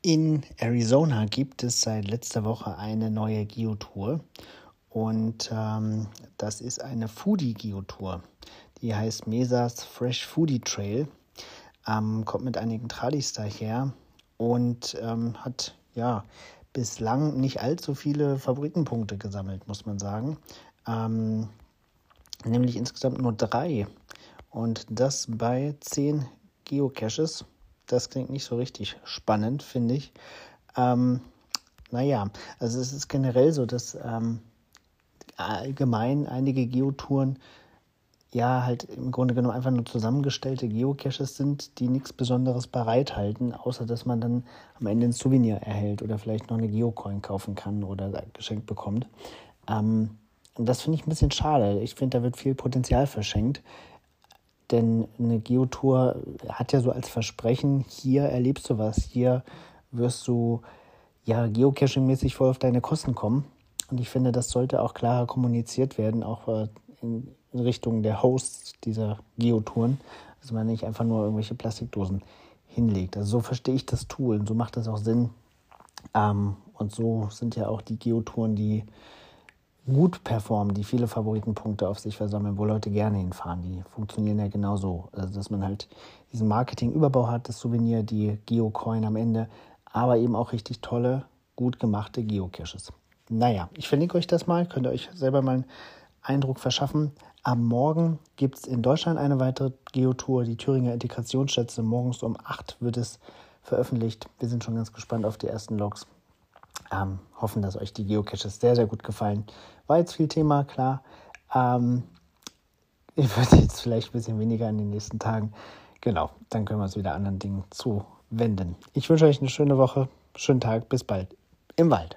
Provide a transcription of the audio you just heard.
In Arizona gibt es seit letzter Woche eine neue Geotour und ähm, das ist eine Foodie-Geotour. Die heißt Mesas Fresh Foodie Trail, ähm, kommt mit einigen Tradis daher und ähm, hat ja bislang nicht allzu viele Favoritenpunkte gesammelt, muss man sagen. Ähm, nämlich insgesamt nur drei und das bei zehn Geocaches das klingt nicht so richtig spannend, finde ich. Ähm, naja, also es ist generell so, dass ähm, allgemein einige Geotouren ja halt im Grunde genommen einfach nur zusammengestellte Geocaches sind, die nichts Besonderes bereithalten, außer dass man dann am Ende ein Souvenir erhält oder vielleicht noch eine Geocoin kaufen kann oder geschenkt bekommt. Ähm, und das finde ich ein bisschen schade. Ich finde, da wird viel Potenzial verschenkt. Denn eine Geotour hat ja so als Versprechen, hier erlebst du was, hier wirst du ja geocaching-mäßig voll auf deine Kosten kommen. Und ich finde, das sollte auch klarer kommuniziert werden, auch äh, in Richtung der Hosts dieser Geotouren, dass man nicht einfach nur irgendwelche Plastikdosen hinlegt. Also so verstehe ich das Tool und so macht das auch Sinn. Ähm, und so sind ja auch die Geotouren, die gut performen, die viele Favoritenpunkte auf sich versammeln, wo Leute gerne hinfahren, die funktionieren ja genauso. Also, dass man halt diesen Marketing-Überbau hat, das Souvenir, die Geocoin am Ende, aber eben auch richtig tolle, gut gemachte Geocaches. Naja, ich verlinke euch das mal, könnt ihr euch selber mal einen Eindruck verschaffen. Am Morgen gibt es in Deutschland eine weitere Geotour, die Thüringer Integrationsschätze. Morgens um 8 wird es veröffentlicht. Wir sind schon ganz gespannt auf die ersten Logs. Ähm, hoffen, dass euch die Geocaches sehr, sehr gut gefallen. War jetzt viel Thema, klar. Ähm, ich würde jetzt vielleicht ein bisschen weniger in den nächsten Tagen. Genau, dann können wir uns wieder anderen Dingen zuwenden. Ich wünsche euch eine schöne Woche, schönen Tag, bis bald im Wald.